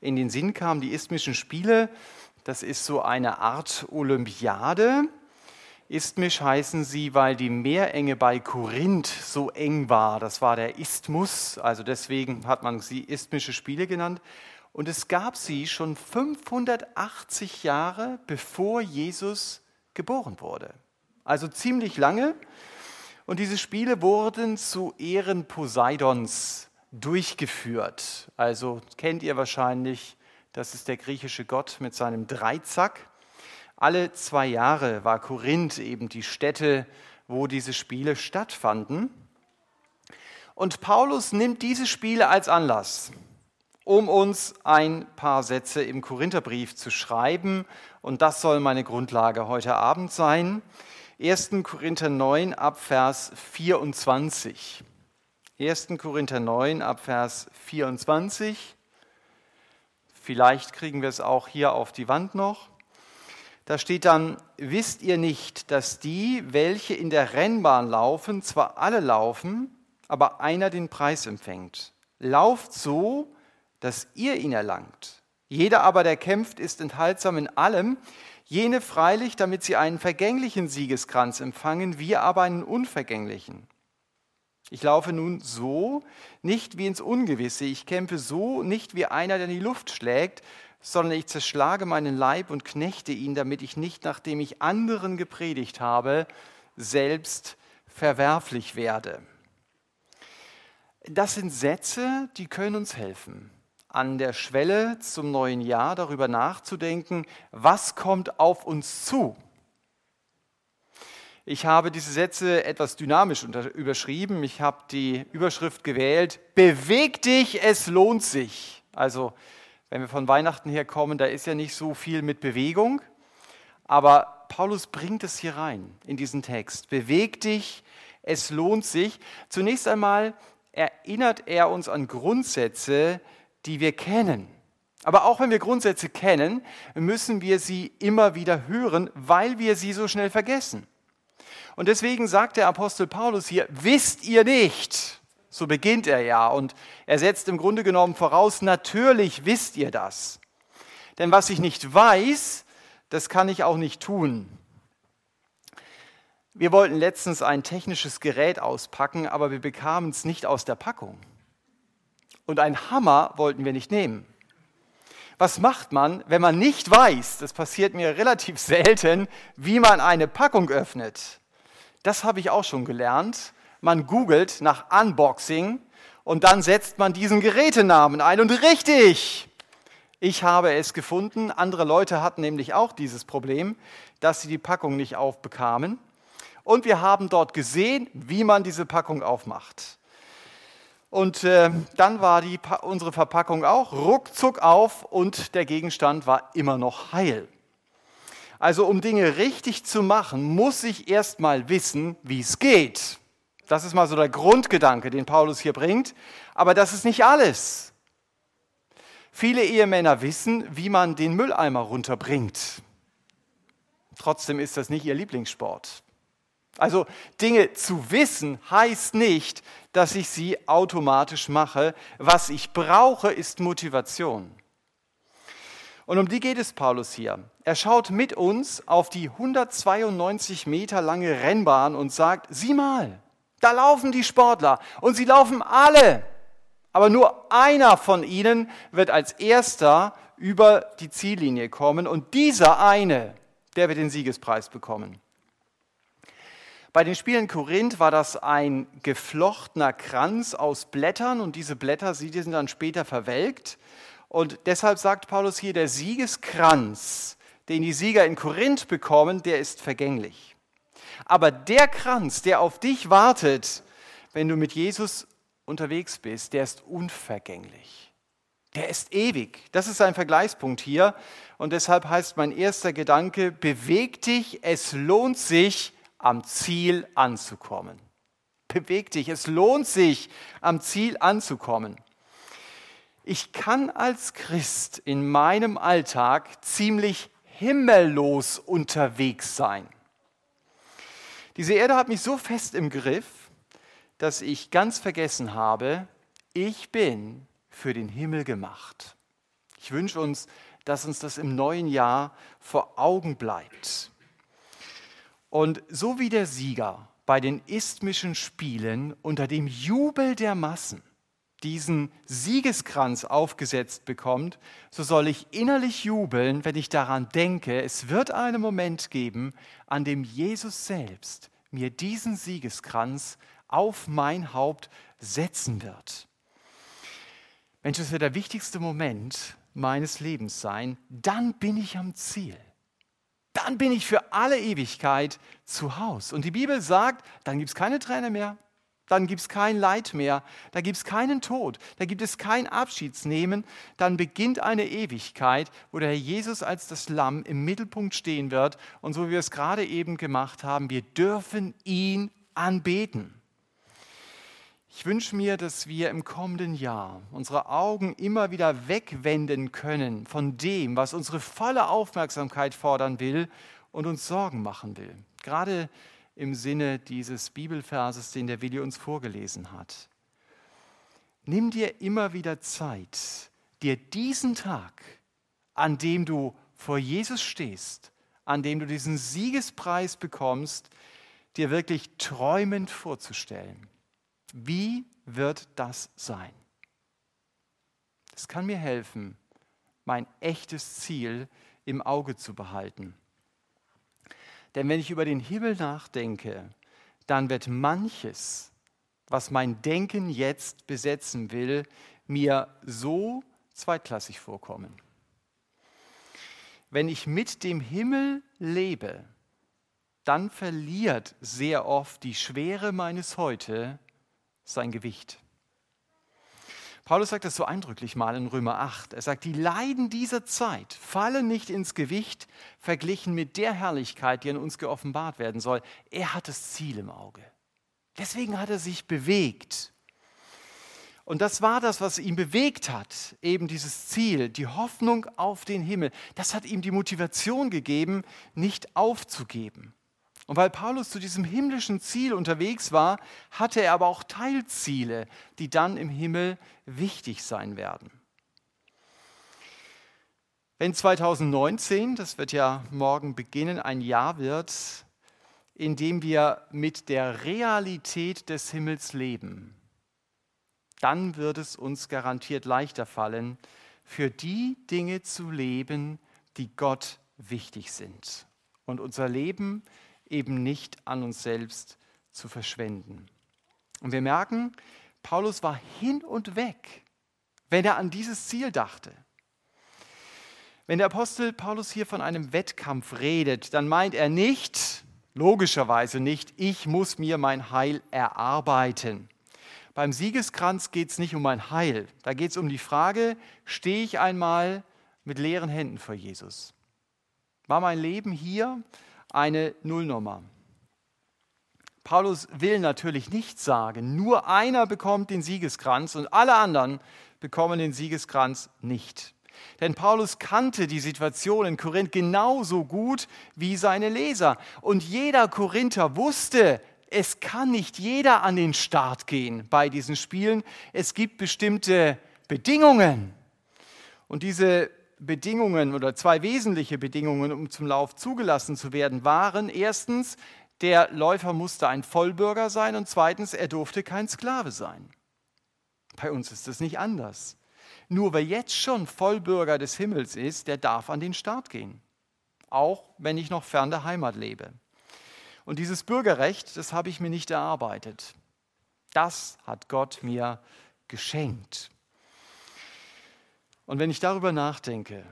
in den Sinn kam. Die Isthmischen Spiele, das ist so eine Art Olympiade. Isthmisch heißen sie, weil die Meerenge bei Korinth so eng war. Das war der Isthmus, also deswegen hat man sie Isthmische Spiele genannt. Und es gab sie schon 580 Jahre bevor Jesus geboren wurde. Also ziemlich lange. Und diese Spiele wurden zu Ehren Poseidons durchgeführt. Also kennt ihr wahrscheinlich, das ist der griechische Gott mit seinem Dreizack. Alle zwei Jahre war Korinth eben die Stätte, wo diese Spiele stattfanden. Und Paulus nimmt diese Spiele als Anlass, um uns ein paar Sätze im Korintherbrief zu schreiben. Und das soll meine Grundlage heute Abend sein. 1. Korinther 9 ab Vers 24. 1. Korinther 9 ab Vers 24. Vielleicht kriegen wir es auch hier auf die Wand noch. Da steht dann, wisst ihr nicht, dass die, welche in der Rennbahn laufen, zwar alle laufen, aber einer den Preis empfängt. Lauft so, dass ihr ihn erlangt. Jeder aber, der kämpft, ist enthaltsam in allem, jene freilich, damit sie einen vergänglichen Siegeskranz empfangen, wir aber einen unvergänglichen. Ich laufe nun so, nicht wie ins Ungewisse, ich kämpfe so, nicht wie einer, der in die Luft schlägt, sondern ich zerschlage meinen Leib und knechte ihn, damit ich nicht, nachdem ich anderen gepredigt habe, selbst verwerflich werde. Das sind Sätze, die können uns helfen, an der Schwelle zum neuen Jahr darüber nachzudenken, was kommt auf uns zu ich habe diese Sätze etwas dynamisch überschrieben. Ich habe die Überschrift gewählt, beweg dich, es lohnt sich. Also wenn wir von Weihnachten her kommen, da ist ja nicht so viel mit Bewegung, aber Paulus bringt es hier rein in diesen Text. Beweg dich, es lohnt sich. Zunächst einmal erinnert er uns an Grundsätze, die wir kennen. Aber auch wenn wir Grundsätze kennen, müssen wir sie immer wieder hören, weil wir sie so schnell vergessen. Und deswegen sagt der Apostel Paulus hier, wisst ihr nicht? So beginnt er ja. Und er setzt im Grunde genommen voraus, natürlich wisst ihr das. Denn was ich nicht weiß, das kann ich auch nicht tun. Wir wollten letztens ein technisches Gerät auspacken, aber wir bekamen es nicht aus der Packung. Und einen Hammer wollten wir nicht nehmen. Was macht man, wenn man nicht weiß, das passiert mir relativ selten, wie man eine Packung öffnet? Das habe ich auch schon gelernt. Man googelt nach Unboxing und dann setzt man diesen Gerätenamen ein. Und richtig, ich habe es gefunden. Andere Leute hatten nämlich auch dieses Problem, dass sie die Packung nicht aufbekamen. Und wir haben dort gesehen, wie man diese Packung aufmacht. Und äh, dann war die, unsere Verpackung auch ruckzuck auf und der Gegenstand war immer noch heil. Also um Dinge richtig zu machen, muss ich erst mal wissen, wie es geht. Das ist mal so der Grundgedanke, den Paulus hier bringt. Aber das ist nicht alles. Viele Ehemänner wissen, wie man den Mülleimer runterbringt. Trotzdem ist das nicht ihr Lieblingssport. Also Dinge zu wissen heißt nicht, dass ich sie automatisch mache. Was ich brauche, ist Motivation. Und um die geht es Paulus hier. Er schaut mit uns auf die 192 Meter lange Rennbahn und sagt, sieh mal, da laufen die Sportler und sie laufen alle. Aber nur einer von ihnen wird als erster über die Ziellinie kommen und dieser eine, der wird den Siegespreis bekommen. Bei den Spielen Korinth war das ein geflochtener Kranz aus Blättern und diese Blätter, die sind dann später verwelkt. Und deshalb sagt Paulus hier, der Siegeskranz, den die Sieger in Korinth bekommen, der ist vergänglich. Aber der Kranz, der auf dich wartet, wenn du mit Jesus unterwegs bist, der ist unvergänglich. Der ist ewig. Das ist ein Vergleichspunkt hier. Und deshalb heißt mein erster Gedanke, beweg dich, es lohnt sich, am Ziel anzukommen. Beweg dich, es lohnt sich, am Ziel anzukommen ich kann als Christ in meinem Alltag ziemlich himmellos unterwegs sein. Diese Erde hat mich so fest im Griff, dass ich ganz vergessen habe, ich bin für den Himmel gemacht. Ich wünsche uns, dass uns das im neuen Jahr vor Augen bleibt. Und so wie der Sieger bei den isthmischen Spielen unter dem Jubel der Massen diesen Siegeskranz aufgesetzt bekommt, so soll ich innerlich jubeln, wenn ich daran denke, es wird einen Moment geben, an dem Jesus selbst mir diesen Siegeskranz auf mein Haupt setzen wird. Mensch, das wird der wichtigste Moment meines Lebens sein. Dann bin ich am Ziel. Dann bin ich für alle Ewigkeit zu Hause. Und die Bibel sagt, dann gibt es keine Träne mehr, dann gibt es kein Leid mehr, da gibt es keinen Tod, da gibt es kein Abschiedsnehmen, dann beginnt eine Ewigkeit, wo der Herr Jesus als das Lamm im Mittelpunkt stehen wird und so wie wir es gerade eben gemacht haben, wir dürfen ihn anbeten. Ich wünsche mir, dass wir im kommenden Jahr unsere Augen immer wieder wegwenden können von dem, was unsere volle Aufmerksamkeit fordern will und uns Sorgen machen will. Gerade im Sinne dieses Bibelverses, den der Willi uns vorgelesen hat. Nimm dir immer wieder Zeit, dir diesen Tag, an dem du vor Jesus stehst, an dem du diesen Siegespreis bekommst, dir wirklich träumend vorzustellen. Wie wird das sein? Es kann mir helfen, mein echtes Ziel im Auge zu behalten. Denn wenn ich über den Himmel nachdenke, dann wird manches, was mein Denken jetzt besetzen will, mir so zweitklassig vorkommen. Wenn ich mit dem Himmel lebe, dann verliert sehr oft die Schwere meines Heute sein Gewicht. Paulus sagt das so eindrücklich mal in Römer 8. Er sagt, die Leiden dieser Zeit fallen nicht ins Gewicht verglichen mit der Herrlichkeit, die an uns geoffenbart werden soll. Er hat das Ziel im Auge. Deswegen hat er sich bewegt. Und das war das, was ihn bewegt hat, eben dieses Ziel, die Hoffnung auf den Himmel. Das hat ihm die Motivation gegeben, nicht aufzugeben. Und weil Paulus zu diesem himmlischen Ziel unterwegs war, hatte er aber auch Teilziele, die dann im Himmel wichtig sein werden. Wenn 2019, das wird ja morgen beginnen, ein Jahr wird, in dem wir mit der Realität des Himmels leben, dann wird es uns garantiert leichter fallen, für die Dinge zu leben, die Gott wichtig sind. Und unser Leben eben nicht an uns selbst zu verschwenden. Und wir merken, Paulus war hin und weg, wenn er an dieses Ziel dachte. Wenn der Apostel Paulus hier von einem Wettkampf redet, dann meint er nicht, logischerweise nicht, ich muss mir mein Heil erarbeiten. Beim Siegeskranz geht es nicht um mein Heil, da geht es um die Frage, stehe ich einmal mit leeren Händen vor Jesus? War mein Leben hier eine Nullnummer. Paulus will natürlich nicht sagen, nur einer bekommt den Siegeskranz und alle anderen bekommen den Siegeskranz nicht. Denn Paulus kannte die Situation in Korinth genauso gut wie seine Leser. Und jeder Korinther wusste, es kann nicht jeder an den Start gehen bei diesen Spielen. Es gibt bestimmte Bedingungen. Und diese Bedingungen oder zwei wesentliche Bedingungen, um zum Lauf zugelassen zu werden, waren erstens, der Läufer musste ein Vollbürger sein und zweitens, er durfte kein Sklave sein. Bei uns ist das nicht anders. Nur wer jetzt schon Vollbürger des Himmels ist, der darf an den Start gehen. Auch wenn ich noch fern der Heimat lebe. Und dieses Bürgerrecht, das habe ich mir nicht erarbeitet. Das hat Gott mir geschenkt. Und wenn ich darüber nachdenke,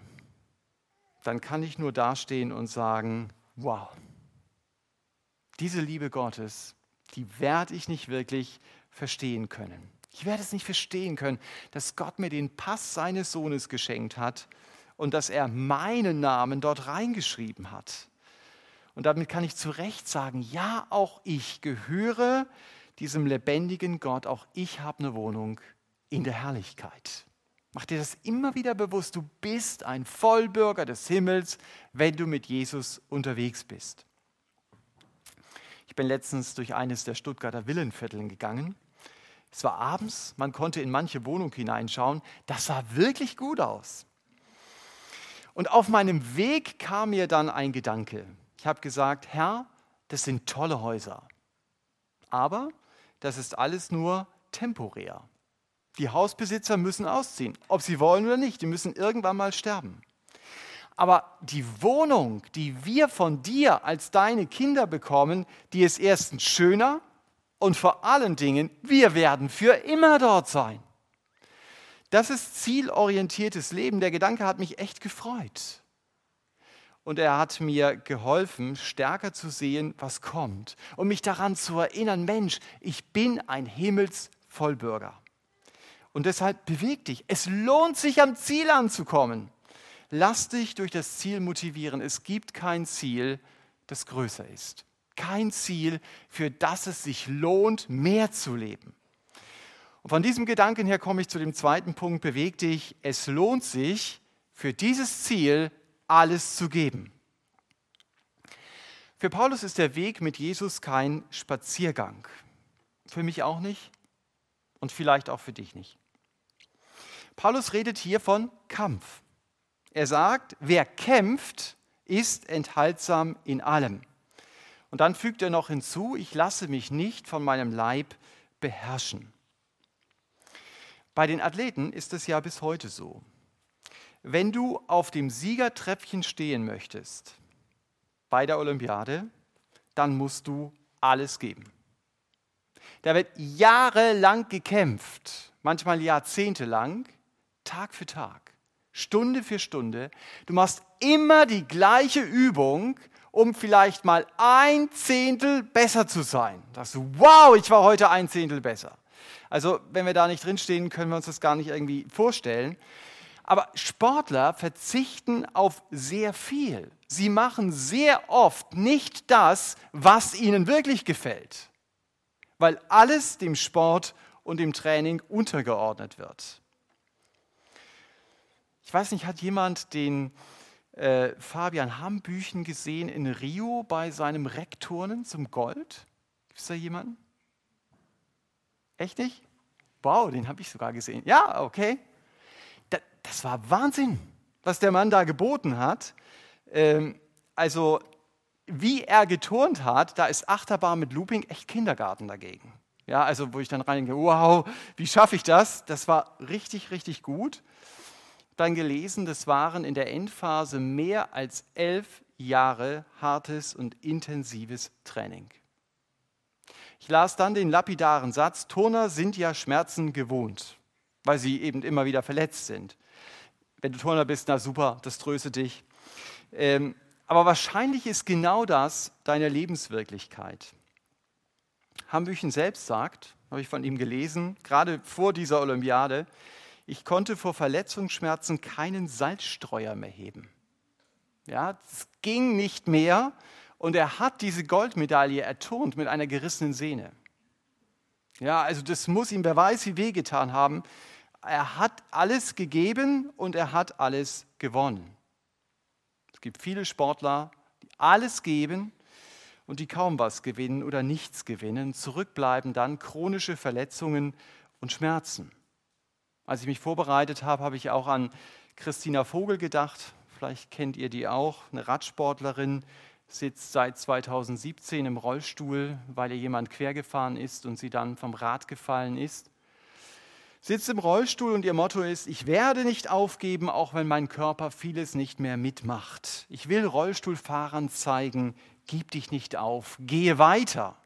dann kann ich nur dastehen und sagen, wow, diese Liebe Gottes, die werde ich nicht wirklich verstehen können. Ich werde es nicht verstehen können, dass Gott mir den Pass seines Sohnes geschenkt hat und dass er meinen Namen dort reingeschrieben hat. Und damit kann ich zu Recht sagen, ja, auch ich gehöre diesem lebendigen Gott, auch ich habe eine Wohnung in der Herrlichkeit. Mach dir das immer wieder bewusst. Du bist ein Vollbürger des Himmels, wenn du mit Jesus unterwegs bist. Ich bin letztens durch eines der Stuttgarter Villenvierteln gegangen. Es war abends, man konnte in manche Wohnung hineinschauen. Das sah wirklich gut aus. Und auf meinem Weg kam mir dann ein Gedanke. Ich habe gesagt, Herr, das sind tolle Häuser. Aber das ist alles nur temporär. Die Hausbesitzer müssen ausziehen, ob sie wollen oder nicht. Die müssen irgendwann mal sterben. Aber die Wohnung, die wir von dir als deine Kinder bekommen, die ist erstens schöner und vor allen Dingen, wir werden für immer dort sein. Das ist zielorientiertes Leben. Der Gedanke hat mich echt gefreut. Und er hat mir geholfen, stärker zu sehen, was kommt. Und mich daran zu erinnern, Mensch, ich bin ein Himmelsvollbürger. Und deshalb beweg dich. Es lohnt sich, am Ziel anzukommen. Lass dich durch das Ziel motivieren. Es gibt kein Ziel, das größer ist. Kein Ziel, für das es sich lohnt, mehr zu leben. Und von diesem Gedanken her komme ich zu dem zweiten Punkt, beweg dich. Es lohnt sich, für dieses Ziel alles zu geben. Für Paulus ist der Weg mit Jesus kein Spaziergang. Für mich auch nicht und vielleicht auch für dich nicht. Paulus redet hier von Kampf. Er sagt, wer kämpft, ist enthaltsam in allem. Und dann fügt er noch hinzu, ich lasse mich nicht von meinem Leib beherrschen. Bei den Athleten ist es ja bis heute so. Wenn du auf dem Siegertreppchen stehen möchtest bei der Olympiade, dann musst du alles geben. Da wird jahrelang gekämpft, manchmal jahrzehntelang, Tag für Tag, Stunde für Stunde. Du machst immer die gleiche Übung, um vielleicht mal ein Zehntel besser zu sein. Sagst du, wow, ich war heute ein Zehntel besser. Also wenn wir da nicht drinstehen, können wir uns das gar nicht irgendwie vorstellen. Aber Sportler verzichten auf sehr viel. Sie machen sehr oft nicht das, was ihnen wirklich gefällt, weil alles dem Sport und dem Training untergeordnet wird. Ich weiß nicht, hat jemand den äh, Fabian Hambüchen gesehen in Rio bei seinem Reckturnen zum Gold? Gibt es da jemanden? Echt nicht? Wow, den habe ich sogar gesehen. Ja, okay. Das, das, war Wahnsinn, was der Mann da geboten hat. Ähm, also, wie er geturnt hat, da ist Achterbahn mit Looping echt Kindergarten dagegen. Ja, also wo ich dann reingehe, wow, wie schaffe ich das? Das war richtig, richtig gut. Dann gelesen, das waren in der Endphase mehr als elf Jahre hartes und intensives Training. Ich las dann den lapidaren Satz, Turner sind ja Schmerzen gewohnt, weil sie eben immer wieder verletzt sind. Wenn du Turner bist, na super, das tröstet dich. Ähm, aber wahrscheinlich ist genau das deine Lebenswirklichkeit. Hambüchen selbst sagt, habe ich von ihm gelesen, gerade vor dieser Olympiade, ich konnte vor Verletzungsschmerzen keinen Salzstreuer mehr heben. Ja, es ging nicht mehr und er hat diese Goldmedaille erturnt mit einer gerissenen Sehne. Ja, also das muss ihm, wer weiß, wie wehgetan haben. Er hat alles gegeben und er hat alles gewonnen. Es gibt viele Sportler, die alles geben und die kaum was gewinnen oder nichts gewinnen. Zurückbleiben dann chronische Verletzungen und Schmerzen. Als ich mich vorbereitet habe, habe ich auch an Christina Vogel gedacht. Vielleicht kennt ihr die auch, eine Radsportlerin, sitzt seit 2017 im Rollstuhl, weil ihr jemand quergefahren ist und sie dann vom Rad gefallen ist. Sitzt im Rollstuhl und ihr Motto ist, ich werde nicht aufgeben, auch wenn mein Körper vieles nicht mehr mitmacht. Ich will Rollstuhlfahrern zeigen, gib dich nicht auf, gehe weiter.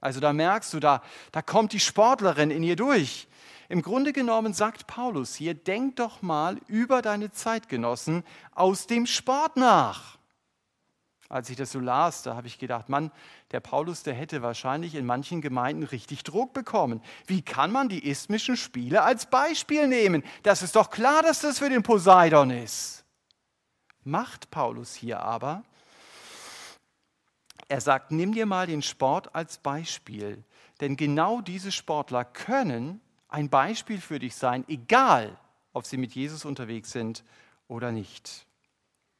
Also da merkst du, da, da kommt die Sportlerin in ihr durch. Im Grunde genommen sagt Paulus hier, denk doch mal über deine Zeitgenossen aus dem Sport nach. Als ich das so las, da habe ich gedacht, Mann, der Paulus, der hätte wahrscheinlich in manchen Gemeinden richtig Druck bekommen. Wie kann man die isthmischen Spiele als Beispiel nehmen? Das ist doch klar, dass das für den Poseidon ist. Macht Paulus hier aber. Er sagt, nimm dir mal den Sport als Beispiel, denn genau diese Sportler können ein Beispiel für dich sein, egal ob sie mit Jesus unterwegs sind oder nicht.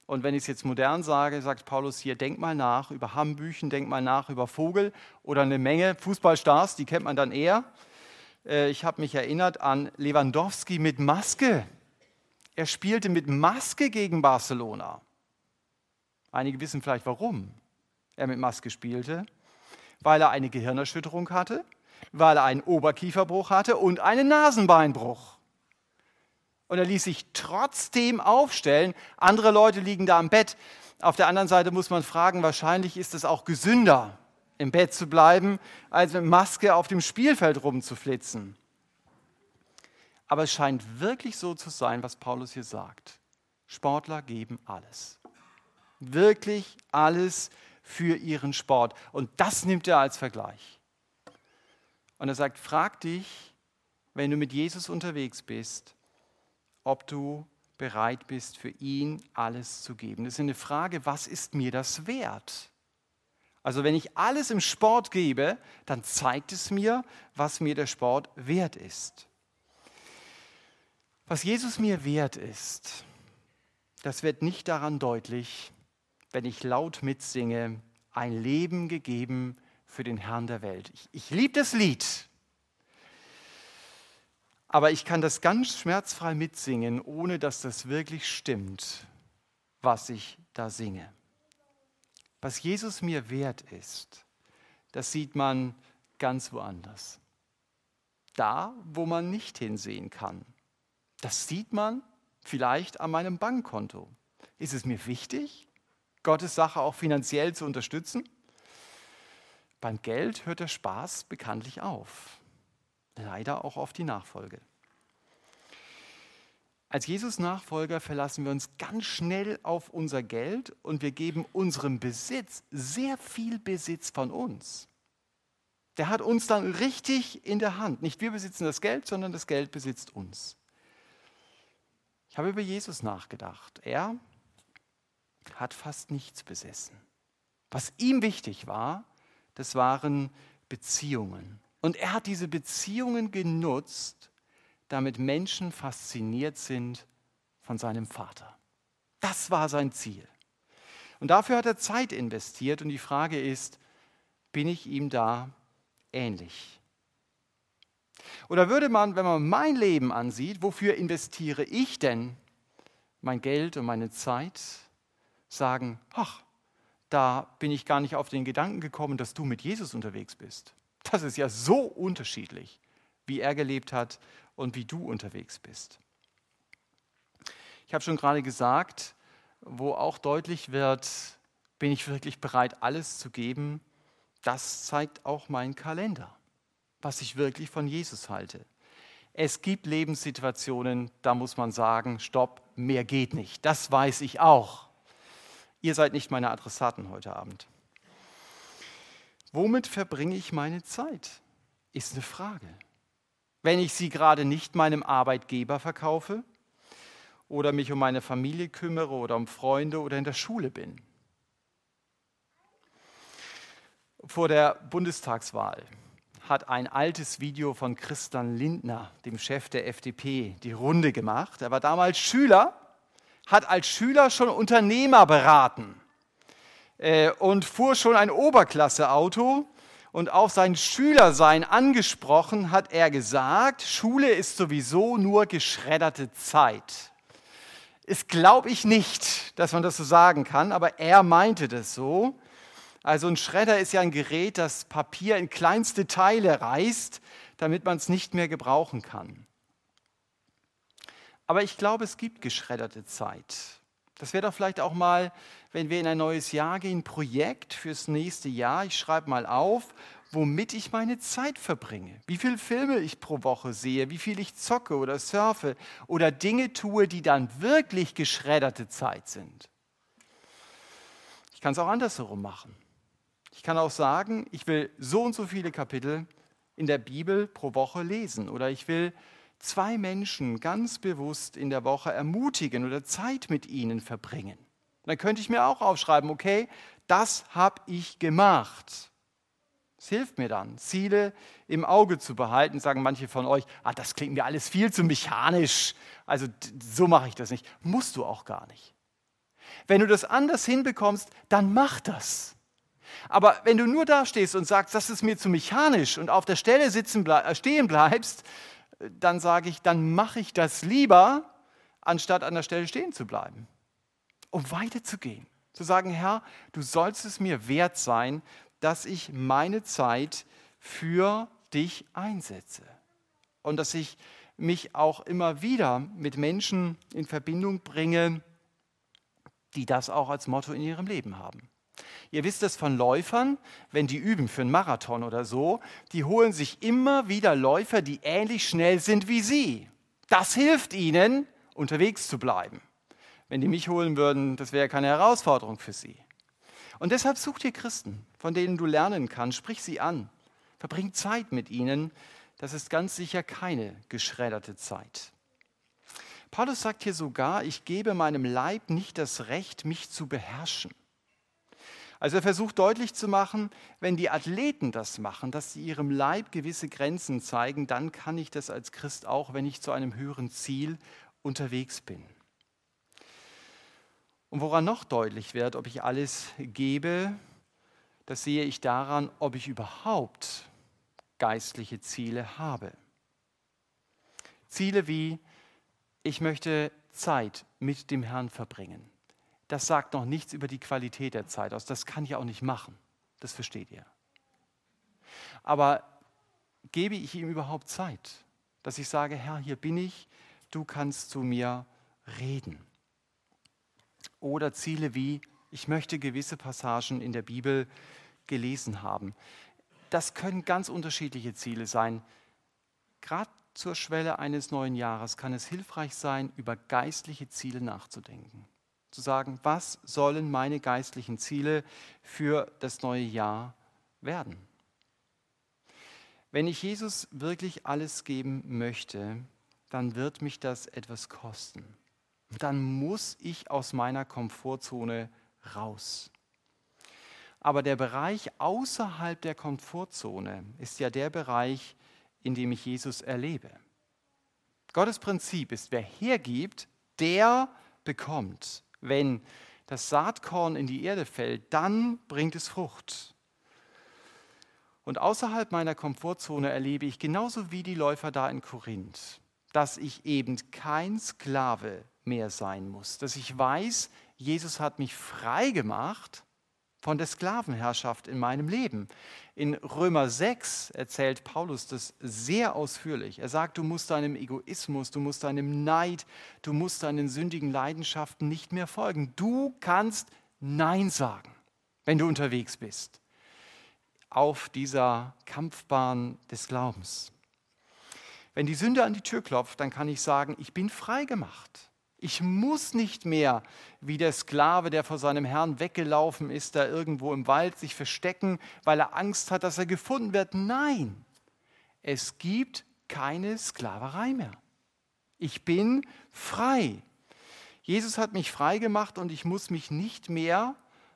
Und wenn ich es jetzt modern sage, sagt Paulus hier, denk mal nach über Hambüchen, denk mal nach über Vogel oder eine Menge Fußballstars, die kennt man dann eher. Äh, ich habe mich erinnert an Lewandowski mit Maske. Er spielte mit Maske gegen Barcelona. Einige wissen vielleicht, warum er mit Maske spielte. Weil er eine Gehirnerschütterung hatte, weil er einen Oberkieferbruch hatte und einen Nasenbeinbruch. Und er ließ sich trotzdem aufstellen. Andere Leute liegen da im Bett. Auf der anderen Seite muss man fragen, wahrscheinlich ist es auch gesünder, im Bett zu bleiben, als mit Maske auf dem Spielfeld rumzuflitzen. Aber es scheint wirklich so zu sein, was Paulus hier sagt. Sportler geben alles. Wirklich alles für ihren Sport. Und das nimmt er als Vergleich. Und er sagt, frag dich, wenn du mit Jesus unterwegs bist, ob du bereit bist, für ihn alles zu geben. Das ist eine Frage, was ist mir das wert? Also wenn ich alles im Sport gebe, dann zeigt es mir, was mir der Sport wert ist. Was Jesus mir wert ist, das wird nicht daran deutlich, wenn ich laut mitsinge, ein Leben gegeben für den Herrn der Welt. Ich, ich liebe das Lied, aber ich kann das ganz schmerzfrei mitsingen, ohne dass das wirklich stimmt, was ich da singe. Was Jesus mir wert ist, das sieht man ganz woanders. Da, wo man nicht hinsehen kann. Das sieht man vielleicht an meinem Bankkonto. Ist es mir wichtig, Gottes Sache auch finanziell zu unterstützen? Beim Geld hört der Spaß bekanntlich auf. Leider auch auf die Nachfolge. Als Jesus-Nachfolger verlassen wir uns ganz schnell auf unser Geld und wir geben unserem Besitz sehr viel Besitz von uns. Der hat uns dann richtig in der Hand. Nicht wir besitzen das Geld, sondern das Geld besitzt uns. Ich habe über Jesus nachgedacht. Er hat fast nichts besessen. Was ihm wichtig war, das waren Beziehungen. Und er hat diese Beziehungen genutzt, damit Menschen fasziniert sind von seinem Vater. Das war sein Ziel. Und dafür hat er Zeit investiert und die Frage ist, bin ich ihm da ähnlich? Oder würde man, wenn man mein Leben ansieht, wofür investiere ich denn mein Geld und meine Zeit, sagen, ach, da bin ich gar nicht auf den Gedanken gekommen, dass du mit Jesus unterwegs bist. Das ist ja so unterschiedlich, wie er gelebt hat und wie du unterwegs bist. Ich habe schon gerade gesagt, wo auch deutlich wird, bin ich wirklich bereit, alles zu geben, das zeigt auch mein Kalender, was ich wirklich von Jesus halte. Es gibt Lebenssituationen, da muss man sagen, stopp, mehr geht nicht. Das weiß ich auch. Ihr seid nicht meine Adressaten heute Abend. Womit verbringe ich meine Zeit? Ist eine Frage. Wenn ich sie gerade nicht meinem Arbeitgeber verkaufe oder mich um meine Familie kümmere oder um Freunde oder in der Schule bin. Vor der Bundestagswahl hat ein altes Video von Christian Lindner, dem Chef der FDP, die Runde gemacht. Er war damals Schüler, hat als Schüler schon Unternehmer beraten äh, und fuhr schon ein Oberklasseauto. Und auf sein Schülersein angesprochen hat er gesagt, Schule ist sowieso nur geschredderte Zeit. Ist glaube ich nicht, dass man das so sagen kann, aber er meinte das so. Also ein Schredder ist ja ein Gerät, das Papier in kleinste Teile reißt, damit man es nicht mehr gebrauchen kann. Aber ich glaube, es gibt geschredderte Zeit. Das wäre doch vielleicht auch mal, wenn wir in ein neues Jahr gehen, Projekt fürs nächste Jahr. Ich schreibe mal auf, womit ich meine Zeit verbringe. Wie viele Filme ich pro Woche sehe, wie viel ich zocke oder surfe oder Dinge tue, die dann wirklich geschredderte Zeit sind. Ich kann es auch andersherum machen. Ich kann auch sagen, ich will so und so viele Kapitel in der Bibel pro Woche lesen oder ich will zwei Menschen ganz bewusst in der Woche ermutigen oder Zeit mit ihnen verbringen. Dann könnte ich mir auch aufschreiben, okay, das habe ich gemacht. Es hilft mir dann, Ziele im Auge zu behalten. Sagen manche von euch, ah, das klingt mir alles viel zu mechanisch. Also so mache ich das nicht. Musst du auch gar nicht. Wenn du das anders hinbekommst, dann mach das. Aber wenn du nur da stehst und sagst, das ist mir zu mechanisch und auf der Stelle sitzen äh, stehen bleibst, dann sage ich, dann mache ich das lieber, anstatt an der Stelle stehen zu bleiben, um weiterzugehen. Zu sagen, Herr, du sollst es mir wert sein, dass ich meine Zeit für dich einsetze. Und dass ich mich auch immer wieder mit Menschen in Verbindung bringe, die das auch als Motto in ihrem Leben haben. Ihr wisst es von Läufern, wenn die üben für einen Marathon oder so, die holen sich immer wieder Läufer, die ähnlich schnell sind wie sie. Das hilft ihnen, unterwegs zu bleiben. Wenn die mich holen würden, das wäre keine Herausforderung für sie. Und deshalb such dir Christen, von denen du lernen kannst, sprich sie an, verbring Zeit mit ihnen. Das ist ganz sicher keine geschredderte Zeit. Paulus sagt hier sogar, ich gebe meinem Leib nicht das Recht, mich zu beherrschen. Also er versucht deutlich zu machen, wenn die Athleten das machen, dass sie ihrem Leib gewisse Grenzen zeigen, dann kann ich das als Christ auch, wenn ich zu einem höheren Ziel unterwegs bin. Und woran noch deutlich wird, ob ich alles gebe, das sehe ich daran, ob ich überhaupt geistliche Ziele habe. Ziele wie, ich möchte Zeit mit dem Herrn verbringen das sagt noch nichts über die Qualität der Zeit aus. Das kann ich auch nicht machen. Das versteht ihr. Aber gebe ich ihm überhaupt Zeit, dass ich sage, Herr, hier bin ich, du kannst zu mir reden. Oder Ziele wie, ich möchte gewisse Passagen in der Bibel gelesen haben. Das können ganz unterschiedliche Ziele sein. Gerade zur Schwelle eines neuen Jahres kann es hilfreich sein, über geistliche Ziele nachzudenken zu sagen, was sollen meine geistlichen Ziele für das neue Jahr werden? Wenn ich Jesus wirklich alles geben möchte, dann wird mich das etwas kosten. Dann muss ich aus meiner Komfortzone raus. Aber der Bereich außerhalb der Komfortzone ist ja der Bereich, in dem ich Jesus erlebe. Gottes Prinzip ist, wer hergibt, der bekommt. Wenn das Saatkorn in die Erde fällt, dann bringt es Frucht. Und außerhalb meiner Komfortzone erlebe ich genauso wie die Läufer da in Korinth, dass ich eben kein Sklave mehr sein muss, dass ich weiß, Jesus hat mich frei gemacht von der Sklavenherrschaft in meinem Leben. In Römer 6 erzählt Paulus das sehr ausführlich. Er sagt, du musst deinem Egoismus, du musst deinem Neid, du musst deinen sündigen Leidenschaften nicht mehr folgen. Du kannst Nein sagen, wenn du unterwegs bist auf dieser Kampfbahn des Glaubens. Wenn die Sünde an die Tür klopft, dann kann ich sagen, ich bin frei gemacht. Ich muss nicht mehr wie der Sklave, der vor seinem Herrn weggelaufen ist, da irgendwo im Wald sich verstecken, weil er Angst hat, dass er gefunden wird. Nein, es gibt keine Sklaverei mehr. Ich bin frei. Jesus hat mich frei gemacht und ich muss mich nicht mehr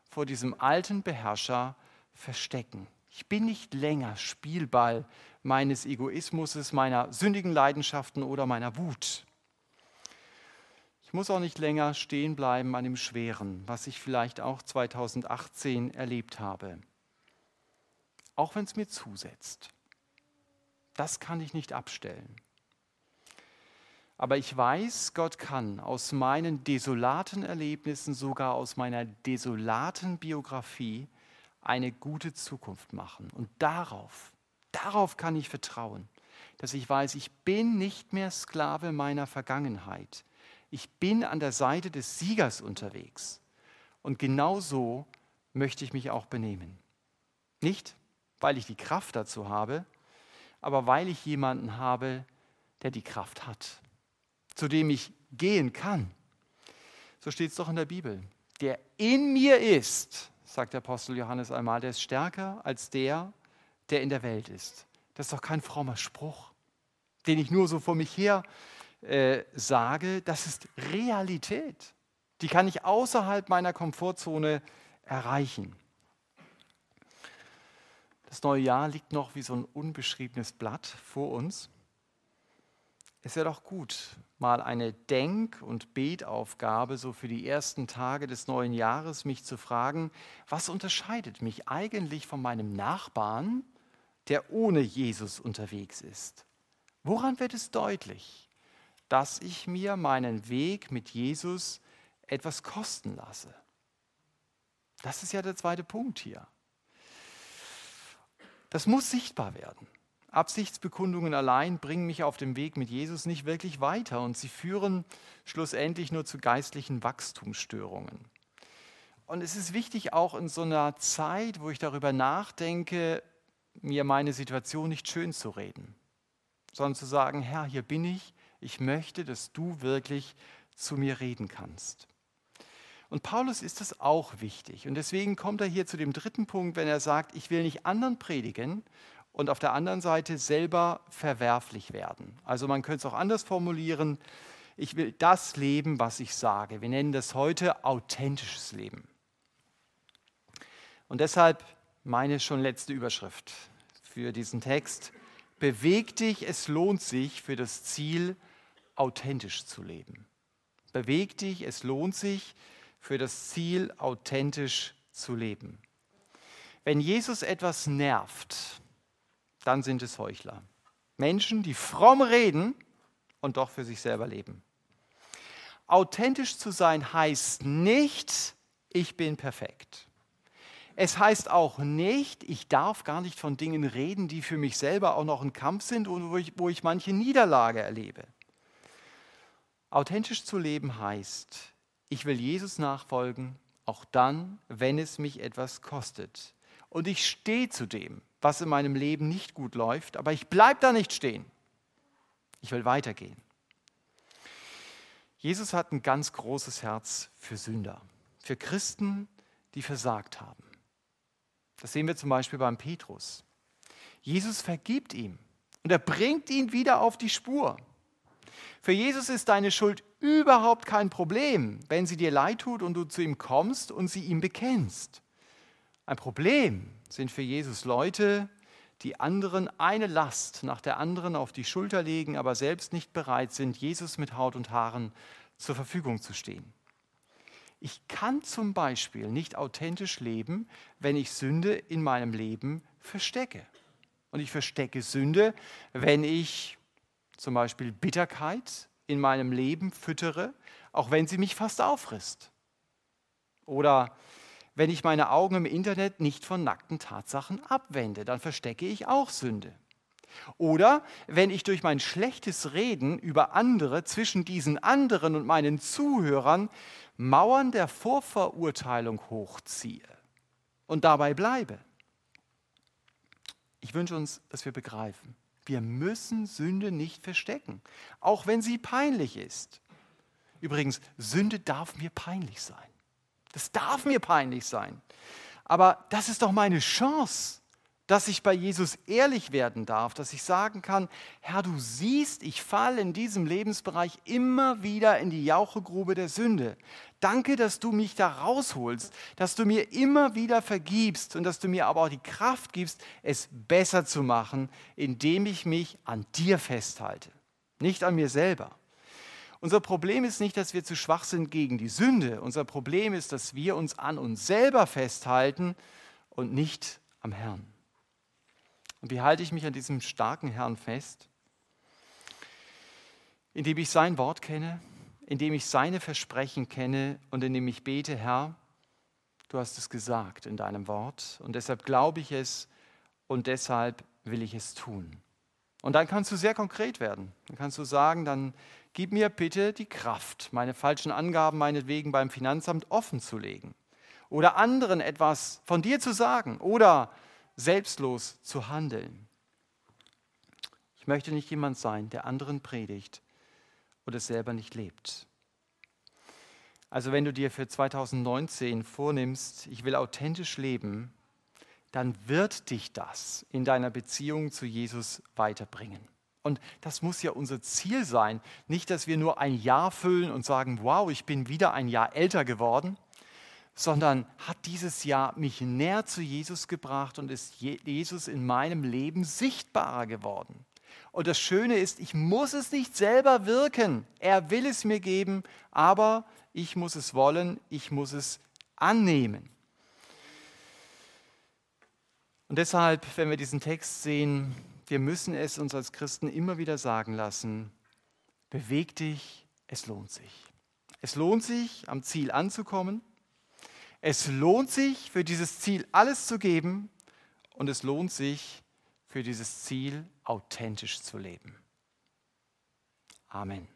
vor diesem alten Beherrscher verstecken. Ich bin nicht länger Spielball meines Egoismus, meiner sündigen Leidenschaften oder meiner Wut. Ich muss auch nicht länger stehen bleiben an dem Schweren, was ich vielleicht auch 2018 erlebt habe. Auch wenn es mir zusetzt. Das kann ich nicht abstellen. Aber ich weiß, Gott kann aus meinen desolaten Erlebnissen, sogar aus meiner desolaten Biografie, eine gute Zukunft machen. Und darauf, darauf kann ich vertrauen, dass ich weiß, ich bin nicht mehr Sklave meiner Vergangenheit ich bin an der Seite des Siegers unterwegs. Und genau so möchte ich mich auch benehmen. Nicht, weil ich die Kraft dazu habe, aber weil ich jemanden habe, der die Kraft hat, zu dem ich gehen kann. So steht es doch in der Bibel. Der in mir ist, sagt der Apostel Johannes einmal, der ist stärker als der, der in der Welt ist. Das ist doch kein frommer Spruch, den ich nur so vor mich her äh, sage, das ist Realität. Die kann ich außerhalb meiner Komfortzone erreichen. Das neue Jahr liegt noch wie so ein unbeschriebenes Blatt vor uns. Es wäre doch gut, mal eine Denk- und Betaufgabe so für die ersten Tage des neuen Jahres, mich zu fragen, was unterscheidet mich eigentlich von meinem Nachbarn, der ohne Jesus unterwegs ist? Woran wird es deutlich? Dass ich mir meinen Weg mit Jesus etwas kosten lasse. Das ist ja der zweite Punkt hier. Das muss sichtbar werden. Absichtsbekundungen allein bringen mich auf dem Weg mit Jesus nicht wirklich weiter und sie führen schlussendlich nur zu geistlichen Wachstumsstörungen. Und es ist wichtig, auch in so einer Zeit, wo ich darüber nachdenke, mir meine Situation nicht schön zu reden, sondern zu sagen, Herr, hier bin ich, ich möchte, dass du wirklich zu mir reden kannst. Und Paulus ist das auch wichtig. Und deswegen kommt er hier zu dem dritten Punkt, wenn er sagt, ich will nicht anderen predigen und auf der anderen Seite selber verwerflich werden. Also man könnte es auch anders formulieren, ich will das leben, was ich sage. Wir nennen das heute authentisches Leben. Und deshalb meine schon letzte Überschrift für diesen Text. Beweg dich, es lohnt sich für das Ziel, authentisch zu leben. Beweg dich, es lohnt sich für das Ziel, authentisch zu leben. Wenn Jesus etwas nervt, dann sind es Heuchler. Menschen, die fromm reden und doch für sich selber leben. Authentisch zu sein heißt nicht, ich bin perfekt. Es heißt auch nicht, ich darf gar nicht von Dingen reden, die für mich selber auch noch ein Kampf sind und wo ich, wo ich manche Niederlage erlebe. Authentisch zu leben heißt, ich will Jesus nachfolgen, auch dann, wenn es mich etwas kostet. Und ich stehe zu dem, was in meinem Leben nicht gut läuft, aber ich bleibe da nicht stehen. Ich will weitergehen. Jesus hat ein ganz großes Herz für Sünder, für Christen, die versagt haben. Das sehen wir zum Beispiel beim Petrus. Jesus vergibt ihm und er bringt ihn wieder auf die Spur. Für Jesus ist deine Schuld überhaupt kein Problem, wenn sie dir leid tut und du zu ihm kommst und sie ihm bekennst. Ein Problem sind für Jesus Leute, die anderen eine Last nach der anderen auf die Schulter legen, aber selbst nicht bereit sind, Jesus mit Haut und Haaren zur Verfügung zu stehen. Ich kann zum Beispiel nicht authentisch leben, wenn ich Sünde in meinem Leben verstecke. Und ich verstecke Sünde, wenn ich zum Beispiel Bitterkeit in meinem Leben füttere, auch wenn sie mich fast auffrisst. Oder wenn ich meine Augen im Internet nicht von nackten Tatsachen abwende, dann verstecke ich auch Sünde. Oder wenn ich durch mein schlechtes Reden über andere zwischen diesen anderen und meinen Zuhörern Mauern der Vorverurteilung hochziehe und dabei bleibe. Ich wünsche uns, dass wir begreifen, wir müssen Sünde nicht verstecken, auch wenn sie peinlich ist. Übrigens, Sünde darf mir peinlich sein. Das darf mir peinlich sein. Aber das ist doch meine Chance, dass ich bei Jesus ehrlich werden darf, dass ich sagen kann, Herr, du siehst, ich falle in diesem Lebensbereich immer wieder in die Jauchegrube der Sünde. Danke, dass du mich da rausholst, dass du mir immer wieder vergibst und dass du mir aber auch die Kraft gibst, es besser zu machen, indem ich mich an dir festhalte, nicht an mir selber. Unser Problem ist nicht, dass wir zu schwach sind gegen die Sünde. Unser Problem ist, dass wir uns an uns selber festhalten und nicht am Herrn. Und wie halte ich mich an diesem starken Herrn fest? Indem ich sein Wort kenne, indem ich seine Versprechen kenne und indem ich bete, Herr, du hast es gesagt in deinem Wort und deshalb glaube ich es und deshalb will ich es tun. Und dann kannst du sehr konkret werden. Dann kannst du sagen, dann gib mir bitte die Kraft, meine falschen Angaben meinetwegen beim Finanzamt offen zu legen oder anderen etwas von dir zu sagen oder selbstlos zu handeln. Ich möchte nicht jemand sein, der anderen predigt es selber nicht lebt. Also wenn du dir für 2019 vornimmst, ich will authentisch leben, dann wird dich das in deiner Beziehung zu Jesus weiterbringen. Und das muss ja unser Ziel sein. Nicht, dass wir nur ein Jahr füllen und sagen, wow, ich bin wieder ein Jahr älter geworden, sondern hat dieses Jahr mich näher zu Jesus gebracht und ist Jesus in meinem Leben sichtbarer geworden. Und das Schöne ist, ich muss es nicht selber wirken. Er will es mir geben, aber ich muss es wollen, ich muss es annehmen. Und deshalb, wenn wir diesen Text sehen, wir müssen es uns als Christen immer wieder sagen lassen, beweg dich, es lohnt sich. Es lohnt sich, am Ziel anzukommen. Es lohnt sich, für dieses Ziel alles zu geben. Und es lohnt sich, für dieses Ziel authentisch zu leben. Amen.